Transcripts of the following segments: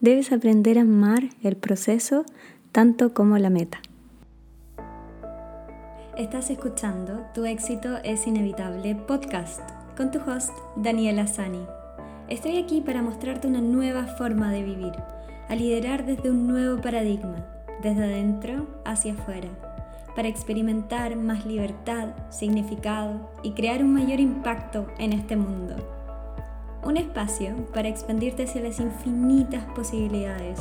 Debes aprender a amar el proceso tanto como la meta. Estás escuchando Tu éxito es inevitable podcast con tu host Daniela Sani. Estoy aquí para mostrarte una nueva forma de vivir, a liderar desde un nuevo paradigma, desde adentro hacia afuera, para experimentar más libertad, significado y crear un mayor impacto en este mundo un espacio para expandirte hacia las infinitas posibilidades,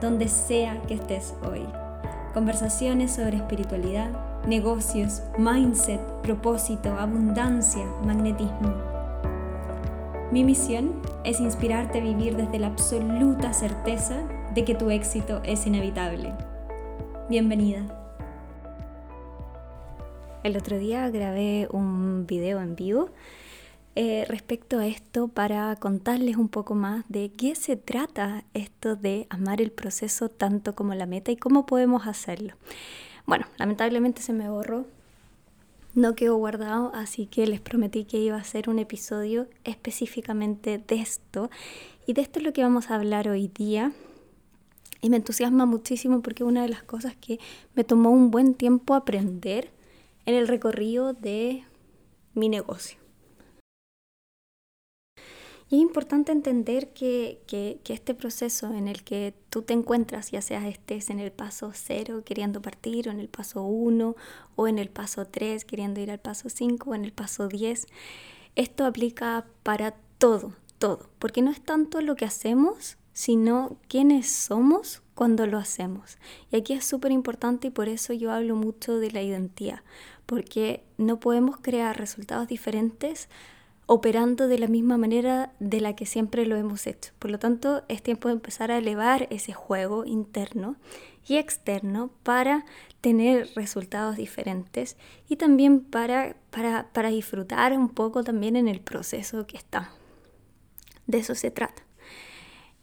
donde sea que estés hoy. Conversaciones sobre espiritualidad, negocios, mindset, propósito, abundancia, magnetismo. Mi misión es inspirarte a vivir desde la absoluta certeza de que tu éxito es inevitable. Bienvenida. El otro día grabé un video en vivo eh, respecto a esto para contarles un poco más de qué se trata esto de amar el proceso tanto como la meta y cómo podemos hacerlo. Bueno, lamentablemente se me borró, no quedó guardado, así que les prometí que iba a hacer un episodio específicamente de esto y de esto es lo que vamos a hablar hoy día. Y me entusiasma muchísimo porque una de las cosas que me tomó un buen tiempo aprender en el recorrido de mi negocio. Es importante entender que, este proceso en el que tú te encuentras, ya seas estés en el paso cero queriendo partir, o en el paso 1, o en el paso 3 queriendo ir al paso 5, o en el paso 10, esto aplica para todo, todo, porque no es tanto lo que hacemos, sino quiénes somos cuando lo hacemos. Y aquí es súper importante y por eso yo hablo mucho de la identidad, porque no podemos crear resultados diferentes operando de la misma manera de la que siempre lo hemos hecho. Por lo tanto, es tiempo de empezar a elevar ese juego interno y externo para tener resultados diferentes y también para, para, disfrutar un poco también en el proceso que está. De eso se trata.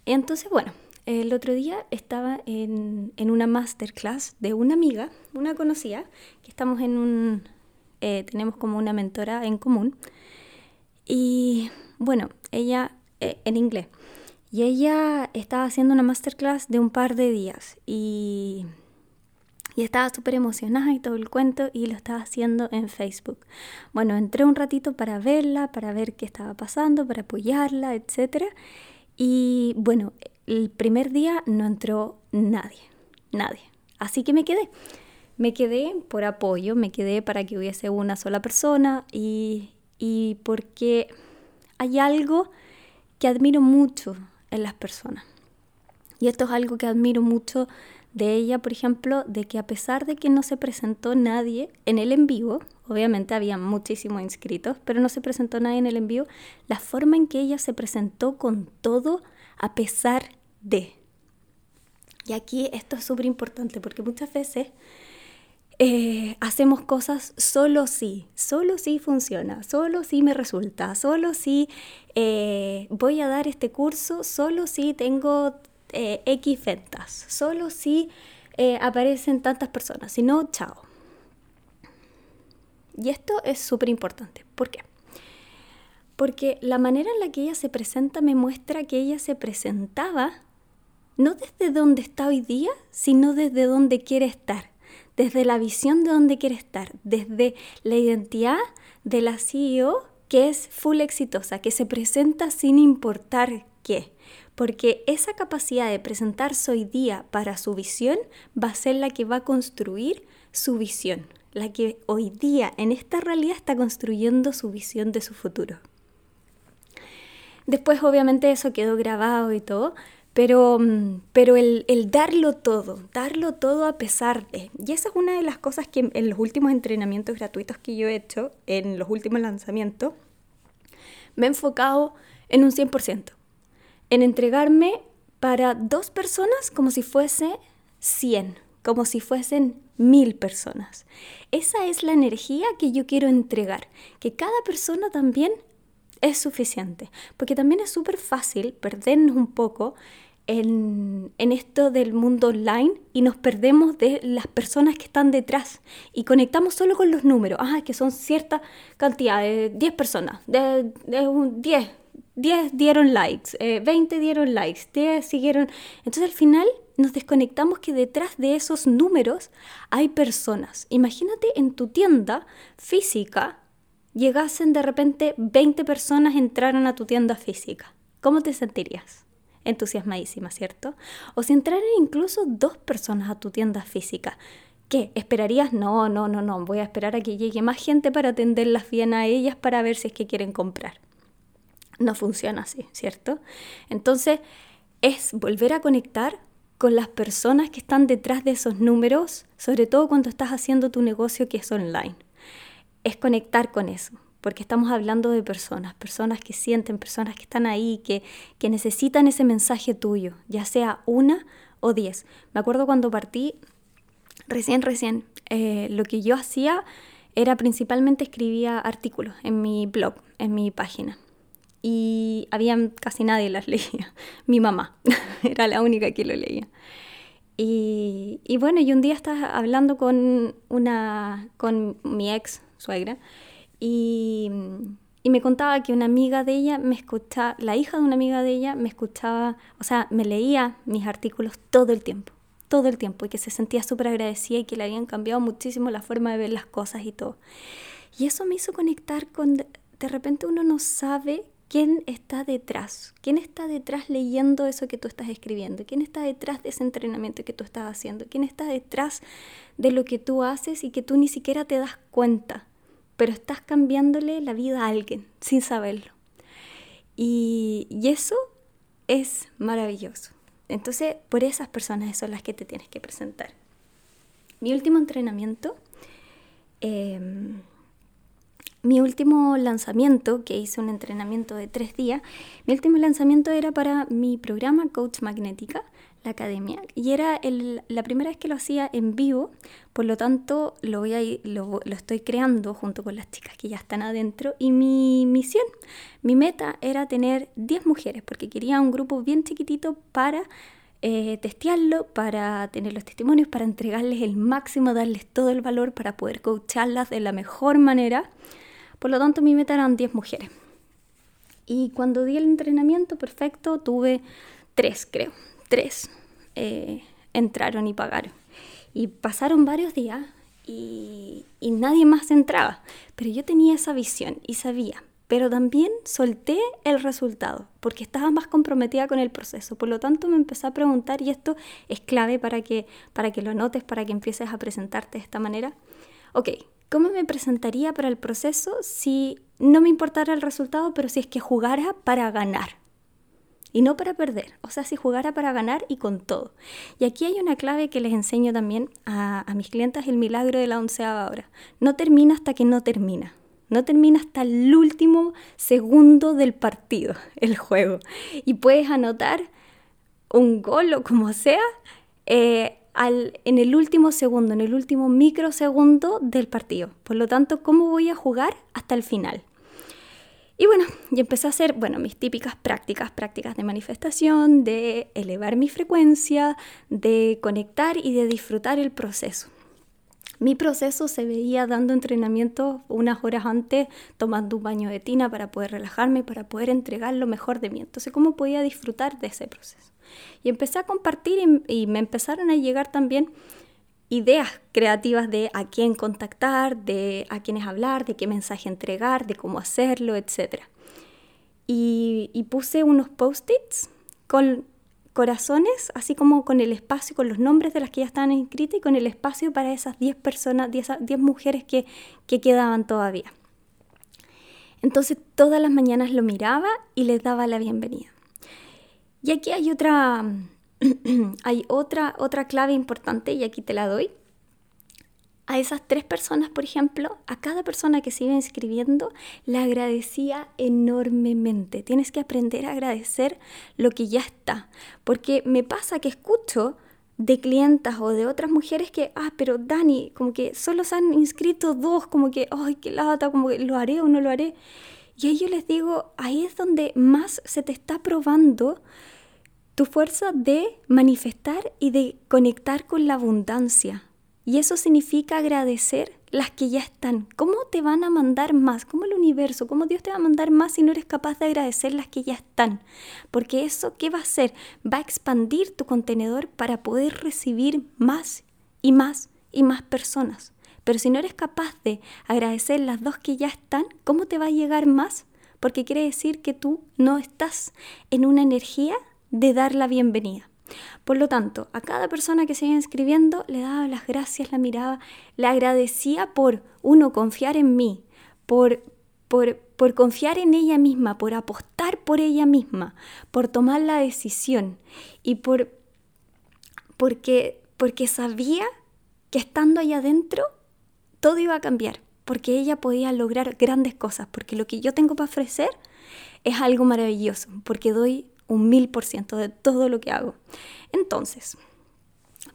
Entonces, bueno, el otro día estaba en, una masterclass de una amiga, una conocida, que estamos en un, eh, tenemos como una mentora en común. Y bueno, ella, eh, en inglés, y ella estaba haciendo una masterclass de un par de días y, y estaba súper emocionada y todo el cuento y lo estaba haciendo en Facebook. Bueno, entré un ratito para verla, para ver qué estaba pasando, para apoyarla, etc. Y bueno, el primer día no entró nadie, nadie. Así que me quedé. Me quedé por apoyo, me quedé para que hubiese una sola persona y, y porque hay algo que admiro mucho en las personas. Y esto es algo que admiro mucho de ella, por ejemplo, de que a pesar de que no se presentó nadie en el en vivo, obviamente había muchísimos inscritos, pero no se presentó nadie en el en vivo, la forma en que ella se presentó con todo a pesar de. Y aquí esto es súper importante porque muchas veces eh, hacemos cosas solo si, solo si funciona, solo si me resulta, solo si eh, voy a dar este curso, solo si tengo eh, X ventas, solo si aparecen tantas personas, si no, chao. Y esto es súper importante. ¿Por qué? Porque la manera en la que ella se presenta me muestra que ella se presentaba no desde donde está hoy día, sino desde donde quiere estar desde la visión de dónde quiere estar, desde la identidad de la CEO que es full exitosa, que se presenta sin importar qué. Porque esa capacidad de presentarse hoy día para su visión va a ser la que va a construir su visión, la que hoy día en esta realidad está construyendo su visión de su futuro. Después obviamente eso quedó grabado y todo, pero, mm, pero el, darlo todo, darlo todo a pesar de. Y esa es una de las cosas que en los últimos entrenamientos gratuitos que yo he hecho, en los últimos lanzamientos, me he enfocado en un 100%, en entregarme para dos personas como si fuese 100, como si fuesen mil personas. Esa es la energía que yo quiero entregar, que cada persona también es suficiente, porque también es súper fácil perdernos un poco en, en, esto del mundo online y nos perdemos de las personas que están detrás y conectamos solo con los números, ah, que son cierta cantidad, de 10 personas, de, de 10, 10 dieron likes, 20 eh, dieron likes, 10 siguieron. Entonces al final nos desconectamos que detrás de esos números hay personas. Imagínate en tu tienda física llegasen de repente 20 personas entraron a tu tienda física. ¿Cómo te sentirías? Entusiasmadísima, ¿cierto? O si entraran incluso dos personas a tu tienda física. ¿Qué? ¿Esperarías? No, no, no, no. Voy a esperar a que llegue más gente para atenderlas bien a ellas para ver si es que quieren comprar. No funciona así, ¿cierto? Entonces, es volver a conectar con las personas que están detrás de esos números, sobre todo cuando estás haciendo tu negocio que es online. Es conectar con eso, porque estamos hablando de personas, personas que sienten, personas que están ahí, que, que necesitan ese mensaje tuyo, ya sea una o diez. Me acuerdo cuando partí, recién, recién, eh, lo que yo hacía era principalmente escribía artículos en mi blog, en mi página y había casi nadie las leía. Mi mamá era la única que lo leía. Y, y, bueno, y un día estaba hablando con, una, con mi ex suegra y, y, me contaba que una amiga de ella me escuchaba, la hija de una amiga de ella me escuchaba, o sea, me leía mis artículos todo el tiempo, todo el tiempo, y que se sentía súper agradecida y que le habían cambiado muchísimo la forma de ver las cosas y todo. Y eso me hizo conectar con, de repente uno no sabe quién está detrás, quién está detrás leyendo eso que tú estás escribiendo, quién está detrás de ese entrenamiento que tú estás haciendo, quién está detrás de lo que tú haces y que tú ni siquiera te das cuenta, pero estás cambiándole la vida a alguien sin saberlo. Y, eso es maravilloso. Entonces, por esas personas son las que te tienes que presentar. Mi último entrenamiento em, mi último lanzamiento, que hice un entrenamiento de tres días, mi último lanzamiento era para mi programa Coach Magnética, la academia, y era la primera vez que lo hacía en vivo, por lo tanto lo, voy a, lo, lo estoy creando junto con las chicas que ya están adentro, y mi misión, mi meta era tener 10 mujeres, porque quería un grupo bien chiquitito para eh, testearlo, para tener los testimonios, para entregarles el máximo, darles todo el valor, para poder coacharlas de la mejor manera por lo tanto, mi meta eran 10 mujeres. Y cuando di el entrenamiento perfecto, tuve tres, creo. Tres eh, entraron y pagaron. Y pasaron varios días y, nadie más entraba. Pero yo tenía esa visión y sabía. Pero también solté el resultado porque estaba más comprometida con el proceso. Por lo tanto, me empecé a preguntar, y esto es clave para que, para que lo notes, para que empieces a presentarte de esta manera. Ok, ¿Cómo me presentaría para el proceso si no me importara el resultado, pero si es que jugara para ganar? Y no para perder, o sea, si jugara para ganar y con todo. Y aquí hay una clave que les enseño también a, mis clientes, el milagro de la onceava hora. No termina hasta que no termina. No termina hasta el último segundo del partido, el juego. Y puedes anotar un gol o como sea, eh, en el último segundo, en el último microsegundo del partido. Por lo tanto, ¿cómo voy a jugar hasta el final? Y bueno, y empecé a hacer, bueno, mis típicas prácticas, prácticas de manifestación, de elevar mi frecuencia, de conectar y de disfrutar el proceso. Mi proceso se veía dando entrenamiento unas horas antes, tomando un baño de tina para poder relajarme, para poder entregar lo mejor de mí. Entonces, ¿cómo podía disfrutar de ese proceso? Y empecé a compartir y, me empezaron a llegar también ideas creativas de a quién contactar, de a quiénes hablar, de qué mensaje entregar, de cómo hacerlo, etc. Y, puse unos post-its con corazones, así como con el espacio, con los nombres de las que ya estaban inscritas y con el espacio para esas 10 personas, 10, mujeres que, que quedaban todavía. Entonces todas las mañanas lo miraba y les daba la bienvenida. Y aquí hay otra, hay otra, otra clave importante y aquí te la doy. A esas tres personas, por ejemplo, a cada persona que se iba inscribiendo, le agradecía enormemente. Tienes que aprender a agradecer lo que ya está. Porque me pasa que escucho de clientas o de otras mujeres que, ah, pero Dani, como que solo se han inscrito dos, como que, ay, qué lata, como que lo haré o no lo haré. Y ahí yo les digo, ahí es donde más se te está probando tu fuerza de manifestar y de conectar con la abundancia. Y eso significa agradecer las que ya están. ¿Cómo te van a mandar más? ¿Cómo el universo? ¿Cómo Dios te va a mandar más si no eres capaz de agradecer las que ya están? Porque eso, ¿qué va a hacer? Va a expandir tu contenedor para poder recibir más y más y más personas. Pero si no eres capaz de agradecer las dos que ya están, ¿cómo te va a llegar más? Porque quiere decir que tú no estás en una energía de dar la bienvenida. Por lo tanto, a cada persona que se iba inscribiendo le daba las gracias, la miraba, le agradecía por, uno, confiar en mí, por, por, por confiar en ella misma, por apostar por ella misma, por tomar la decisión y por, porque, porque sabía que estando allá adentro todo iba a cambiar, porque ella podía lograr grandes cosas, porque lo que yo tengo para ofrecer es algo maravilloso, porque doy un mil por ciento de todo lo que hago. Entonces,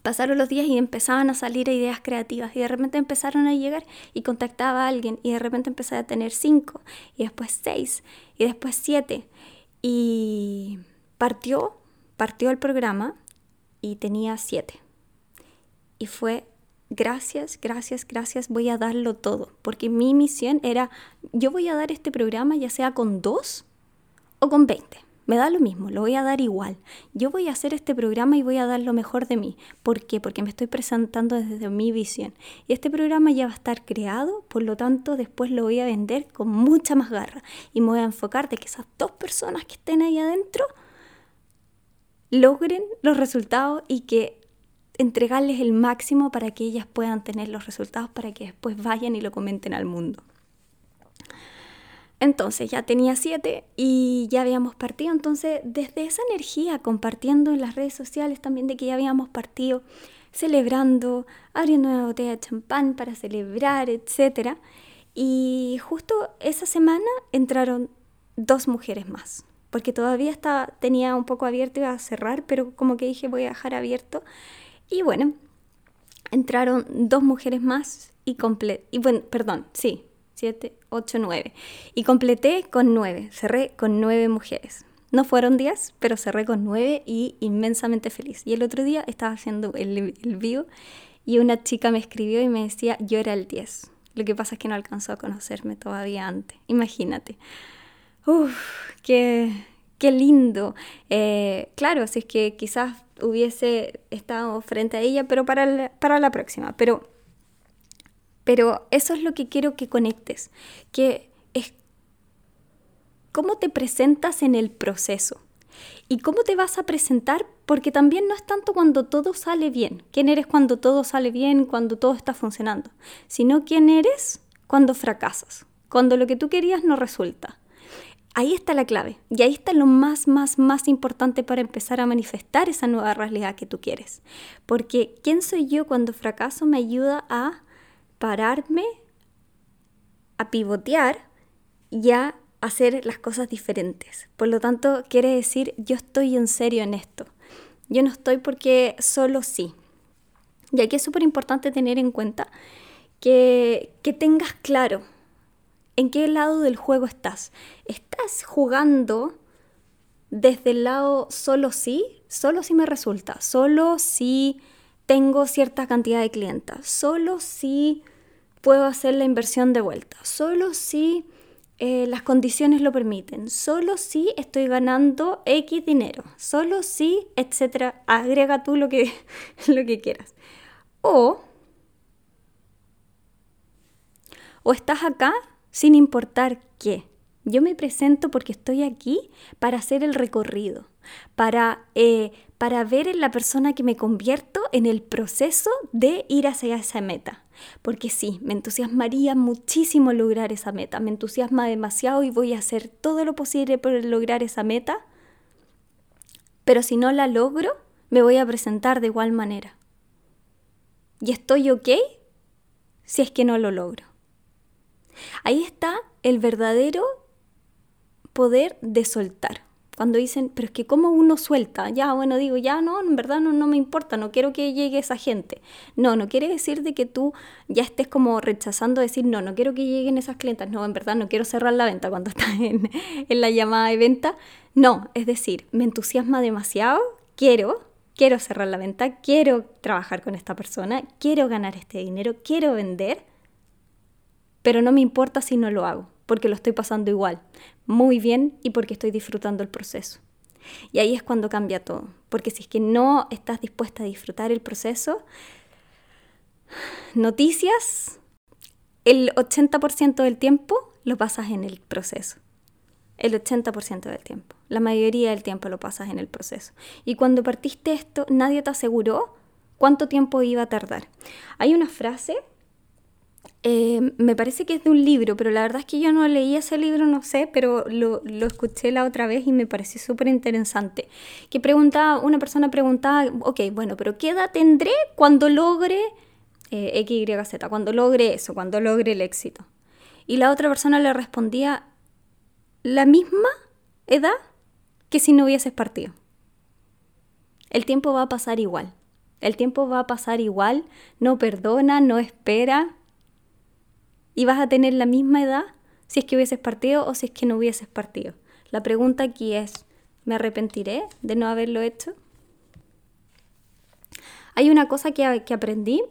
pasaron los días y empezaban a salir ideas creativas y de repente empezaron a llegar y contactaba a alguien y de repente empecé a tener cinco y después seis y después siete y partió, partió el programa y tenía siete. Y fue gracias, gracias, gracias, voy a darlo todo, porque mi misión era, yo voy a dar este programa ya sea con dos o con veinte. Me da lo mismo, lo voy a dar igual. Yo voy a hacer este programa y voy a dar lo mejor de mí. ¿Por qué? Porque me estoy presentando desde mi visión. Y este programa ya va a estar creado, por lo tanto después lo voy a vender con mucha más garra. Y me voy a enfocar de que esas dos personas que estén ahí adentro logren los resultados y que entregarles el máximo para que ellas puedan tener los resultados para que después vayan y lo comenten al mundo. Entonces ya tenía siete y ya habíamos partido. Entonces desde esa energía, compartiendo en las redes sociales también de que ya habíamos partido, celebrando, abriendo una botella de champán para celebrar, etc. Y justo esa semana entraron dos mujeres más, porque todavía estaba, tenía un poco abierto, iba a cerrar, pero como que dije voy a dejar abierto. Y bueno, entraron dos mujeres más y completé, y bueno, perdón, sí, 7, 8, 9. Y completé con 9, cerré con 9 mujeres. No fueron 10, pero cerré con 9 y inmensamente feliz. Y el otro día estaba haciendo el, el vivo y una chica me escribió y me decía, yo era el 10. Lo que pasa es que no alcanzó a conocerme todavía antes. Imagínate. Uf, qué, qué lindo. Eh, claro, si es que quizás hubiese estado frente a ella, pero para para la próxima. Pero pero eso es lo que quiero que conectes, que es cómo te presentas en el proceso. ¿Y cómo te vas a presentar? Porque también no es tanto cuando todo sale bien, quién eres cuando todo sale bien, cuando todo está funcionando, sino quién eres cuando fracasas, cuando lo que tú querías no resulta. Ahí está la clave y ahí está lo más, más, más importante para empezar a manifestar esa nueva realidad que tú quieres. Porque quién soy yo cuando fracaso me ayuda a pararme, a pivotear y a hacer las cosas diferentes. Por lo tanto, quiere decir, yo estoy en serio en esto. Yo no estoy porque solo sí. Y aquí es súper importante tener en cuenta que, que tengas claro en qué lado del juego estás. ¿Estás jugando desde el lado solo sí? Solo si me resulta. Solo si tengo cierta cantidad de clientas, solo si puedo hacer la inversión de vuelta, solo si eh, las condiciones lo permiten, solo si estoy ganando X dinero, solo si, etcétera, agrega tú lo que, lo que quieras. O, o estás acá sin importar qué. Yo me presento porque estoy aquí para hacer el recorrido, para eh, para ver en la persona que me convierto en el proceso de ir hacia esa meta. Porque sí, me entusiasmaría muchísimo lograr esa meta, me entusiasma demasiado y voy a hacer todo lo posible por lograr esa meta, pero si no la logro, me voy a presentar de igual manera. Y estoy ok si es que no lo logro. Ahí está el verdadero poder de soltar cuando dicen, pero es que cómo uno suelta, ya, bueno, digo, ya no, en verdad no, no me importa, no quiero que llegue esa gente. No, no quiere decir de que tú ya estés como rechazando decir, no, no quiero que lleguen esas clientas, no, en verdad no quiero cerrar la venta cuando estás en, en la llamada de venta. No, es decir, me entusiasma demasiado, quiero, quiero cerrar la venta, quiero trabajar con esta persona, quiero ganar este dinero, quiero vender, pero no me importa si no lo hago, porque lo estoy pasando igual, muy bien y porque estoy disfrutando el proceso. Y ahí es cuando cambia todo, porque si es que no estás dispuesta a disfrutar el proceso, noticias, el 80% del tiempo lo pasas en el proceso. El 80% del tiempo. La mayoría del tiempo lo pasas en el proceso. Y cuando partiste esto, nadie te aseguró cuánto tiempo iba a tardar. Hay una frase, eh, me parece que es de un libro, pero la verdad es que yo no leí ese libro, no sé, pero lo, lo escuché la otra vez y me pareció súper interesante. Que preguntaba, una persona preguntaba, ok, bueno, pero ¿qué edad tendré cuando logre eh, X, Y, Z? Cuando logre eso, cuando logre el éxito. Y la otra persona le respondía, la misma edad que si no hubieses partido. El tiempo va a pasar igual. El tiempo va a pasar igual, no perdona, no espera. Y vas a tener la misma edad si es que hubieses partido o si es que no hubieses partido. La pregunta aquí es, ¿me arrepentiré de no haberlo hecho? Hay una cosa que, aprendí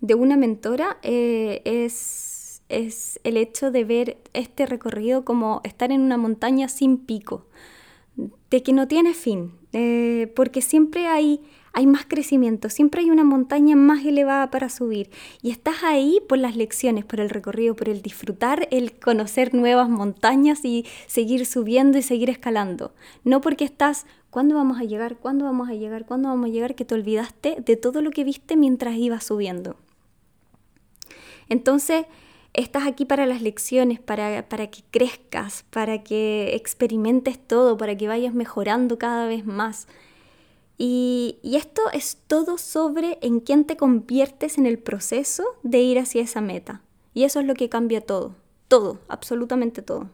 de una mentora, eh, es es el hecho de ver este recorrido como estar en una montaña sin pico, de que no tiene fin, eh, porque siempre hay, hay más crecimiento, siempre hay una montaña más elevada para subir y estás ahí por las lecciones, por el recorrido, por el disfrutar, el conocer nuevas montañas y seguir subiendo y seguir escalando, no porque estás, ¿cuándo vamos a llegar? ¿Cuándo vamos a llegar? ¿Cuándo vamos a llegar? Que te olvidaste de todo lo que viste mientras ibas subiendo. Entonces, estás aquí para las lecciones, para, para, que crezcas, para que experimentes todo, para que vayas mejorando cada vez más. Y, esto es todo sobre en quién te conviertes en el proceso de ir hacia esa meta. Y eso es lo que cambia todo, todo, absolutamente todo.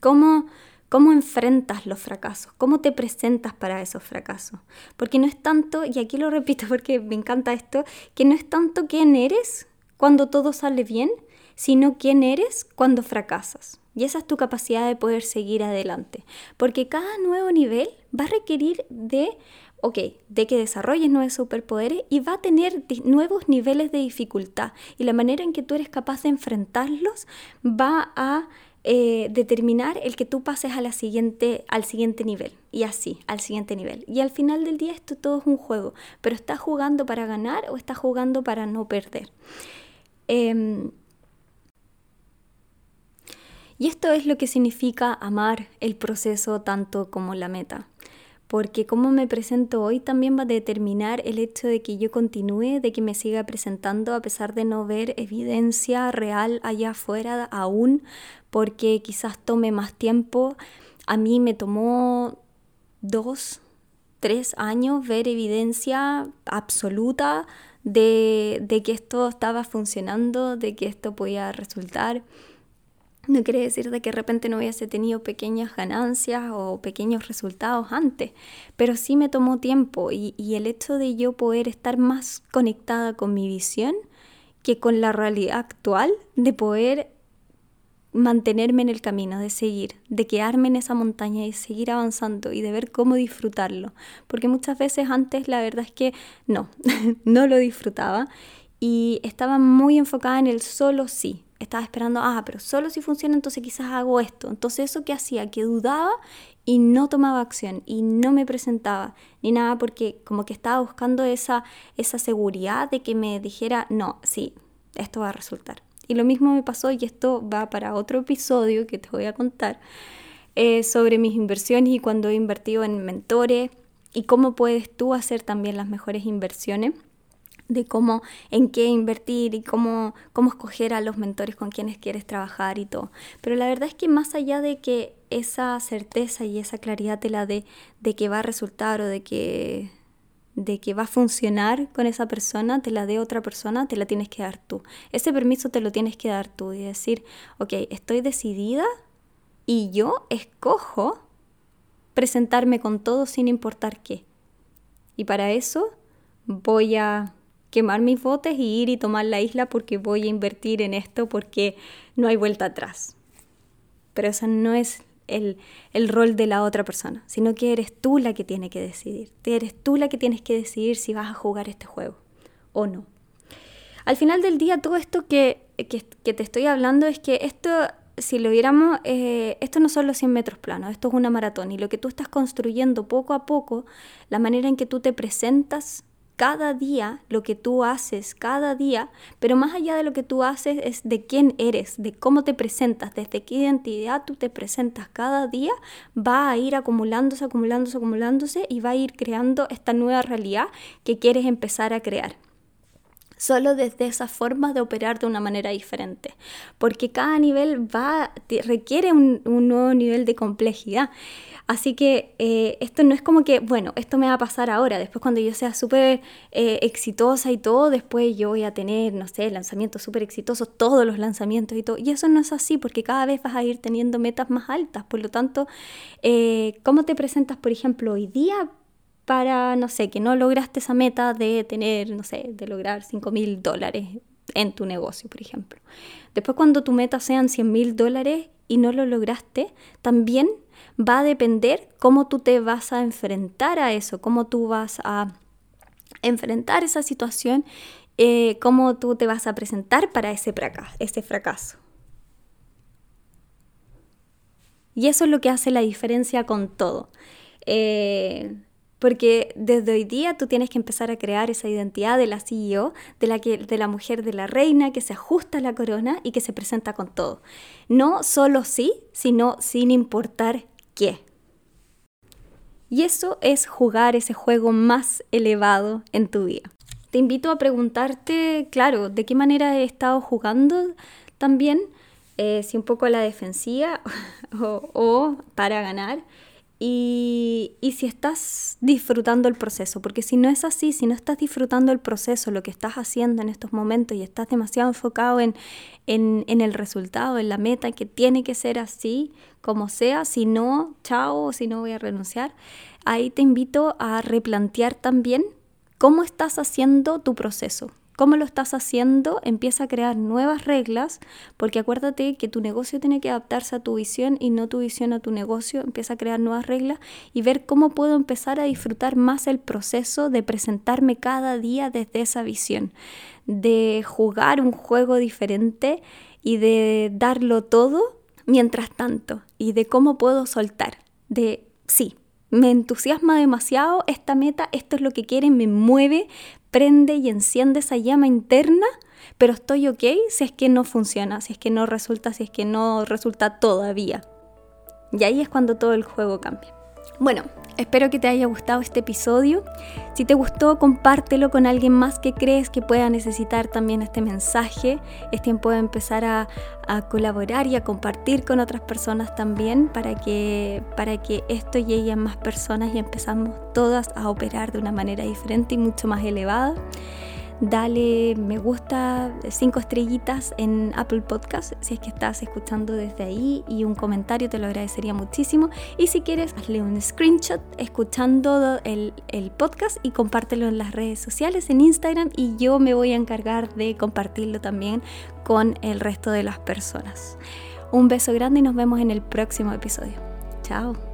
¿Cómo, ¿Cómo enfrentas los fracasos? ¿Cómo te presentas para esos fracasos? Porque no es tanto, y aquí lo repito porque me encanta esto, que no es tanto quién eres cuando todo sale bien, sino quién eres cuando fracasas. Y esa es tu capacidad de poder seguir adelante. Porque cada nuevo nivel va a requerir de, ok, de que desarrolles nuevos superpoderes y va a tener nuevos niveles de dificultad. Y la manera en que tú eres capaz de enfrentarlos va a eh, determinar el que tú pases siguiente, al siguiente nivel y así, al siguiente nivel. Y al final del día esto todo es un juego, pero ¿estás jugando para ganar o estás jugando para no perder? Em, y esto es lo que significa amar el proceso tanto como la meta porque cómo me presento hoy también va a determinar el hecho de que yo continúe, de que me siga presentando a pesar de no ver evidencia real allá afuera aún, porque quizás tome más tiempo. A mí me tomó dos, tres años ver evidencia absoluta de, de que esto estaba funcionando, de que esto podía resultar. No quiere decir de que de repente no hubiese tenido pequeñas ganancias o pequeños resultados antes, pero sí me tomó tiempo y, y el hecho de yo poder estar más conectada con mi visión que con la realidad actual, de poder mantenerme en el camino, de seguir, de quedarme en esa montaña y seguir avanzando y de ver cómo disfrutarlo. Porque muchas veces antes la verdad es que no, no lo disfrutaba y estaba muy enfocada en el solo sí, estaba esperando, ah, pero solo si funciona, entonces quizás hago esto. Entonces eso que hacía, que dudaba y no tomaba acción y no me presentaba ni nada porque como que estaba buscando esa, esa seguridad de que me dijera, no, sí, esto va a resultar. Y lo mismo me pasó y esto va para otro episodio que te voy a contar eh, sobre mis inversiones y cuando he invertido en mentores y cómo puedes tú hacer también las mejores inversiones de cómo, en qué invertir y cómo, cómo escoger a los mentores con quienes quieres trabajar y todo. Pero la verdad es que más allá de que esa certeza y esa claridad te la dé de que va a resultar o de que, de que va a funcionar con esa persona, te la dé otra persona, te la tienes que dar tú. Ese permiso te lo tienes que dar tú y decir, ok, estoy decidida y yo escojo presentarme con todo sin importar qué. Y para eso voy a quemar mis botes y ir y tomar la isla porque voy a invertir en esto porque no hay vuelta atrás. Pero esa no es el, el, rol de la otra persona, sino que eres tú la que tiene que decidir. Eres tú la que tienes que decidir si vas a jugar este juego o no. Al final del día, todo esto que, que, que te estoy hablando es que esto si lo viéramos, eh, esto no son los 100 metros planos, esto es una maratón y lo que tú estás construyendo poco a poco, la manera en que tú te presentas cada día, lo que tú haces cada día, pero más allá de lo que tú haces es de quién eres, de cómo te presentas, desde qué identidad tú te presentas cada día, va a ir acumulándose, acumulándose, acumulándose y va a ir creando esta nueva realidad que quieres empezar a crear solo desde esa forma de operar de una manera diferente, porque cada nivel va, requiere un, nuevo nivel de complejidad. Así que eh, esto no es como que, bueno, esto me va a pasar ahora, después cuando yo sea súper eh, exitosa y todo, después yo voy a tener, no sé, lanzamientos súper exitosos, todos los lanzamientos y todo. Y eso no es así, porque cada vez vas a ir teniendo metas más altas. Por lo tanto, eh, ¿cómo te presentas, por ejemplo, hoy día? Para, no sé, que no lograste esa meta de tener, no sé, de lograr 5 mil dólares en tu negocio, por ejemplo. Después cuando tu meta sean 100 mil dólares y no lo lograste, también va a depender cómo tú te vas a enfrentar a eso, cómo tú vas a enfrentar esa situación, eh, cómo tú te vas a presentar para ese fracaso, ese fracaso. Y eso es lo que hace la diferencia con todo. Eh, porque desde hoy día tú tienes que empezar a crear esa identidad de la CEO, de la, mujer de la reina que se ajusta a la corona y que se presenta con todo. No solo sí, sino sin importar qué. Y eso es jugar ese juego más elevado en tu vida. Te invito a preguntarte, claro, de qué manera he estado jugando también, eh, si un poco a la defensiva o para ganar y, si estás disfrutando el proceso, porque si no es así, si no estás disfrutando el proceso, lo que estás haciendo en estos momentos y estás demasiado enfocado en, en, en el resultado, en la meta, que tiene que ser así, como sea, si no, chao, si no voy a renunciar, ahí te invito a replantear también cómo estás haciendo tu proceso, cómo lo estás haciendo, empieza a crear nuevas reglas, porque acuérdate que tu negocio tiene que adaptarse a tu visión y no tu visión a tu negocio, empieza a crear nuevas reglas y ver cómo puedo empezar a disfrutar más el proceso de presentarme cada día desde esa visión, de jugar un juego diferente y de darlo todo mientras tanto y de cómo puedo soltar, de sí, me entusiasma demasiado esta meta, esto es lo que quieren, me mueve, prende y enciende esa llama interna, pero estoy ok si es que no funciona, si es que no resulta, si es que no resulta todavía. Y ahí es cuando todo el juego cambia. Bueno, espero que te haya gustado este episodio. Si te gustó, compártelo con alguien más que crees que pueda necesitar también este mensaje. Es tiempo de empezar a, colaborar y a compartir con otras personas también para que, para que esto llegue a más personas y empezamos todas a operar de una manera diferente y mucho más elevada dale me gusta, cinco estrellitas en Apple Podcast si es que estás escuchando desde ahí y un comentario te lo agradecería muchísimo. Y si quieres, hazle un screenshot escuchando el, el podcast y compártelo en las redes sociales, en Instagram y yo me voy a encargar de compartirlo también con el resto de las personas. Un beso grande y nos vemos en el próximo episodio. Chao.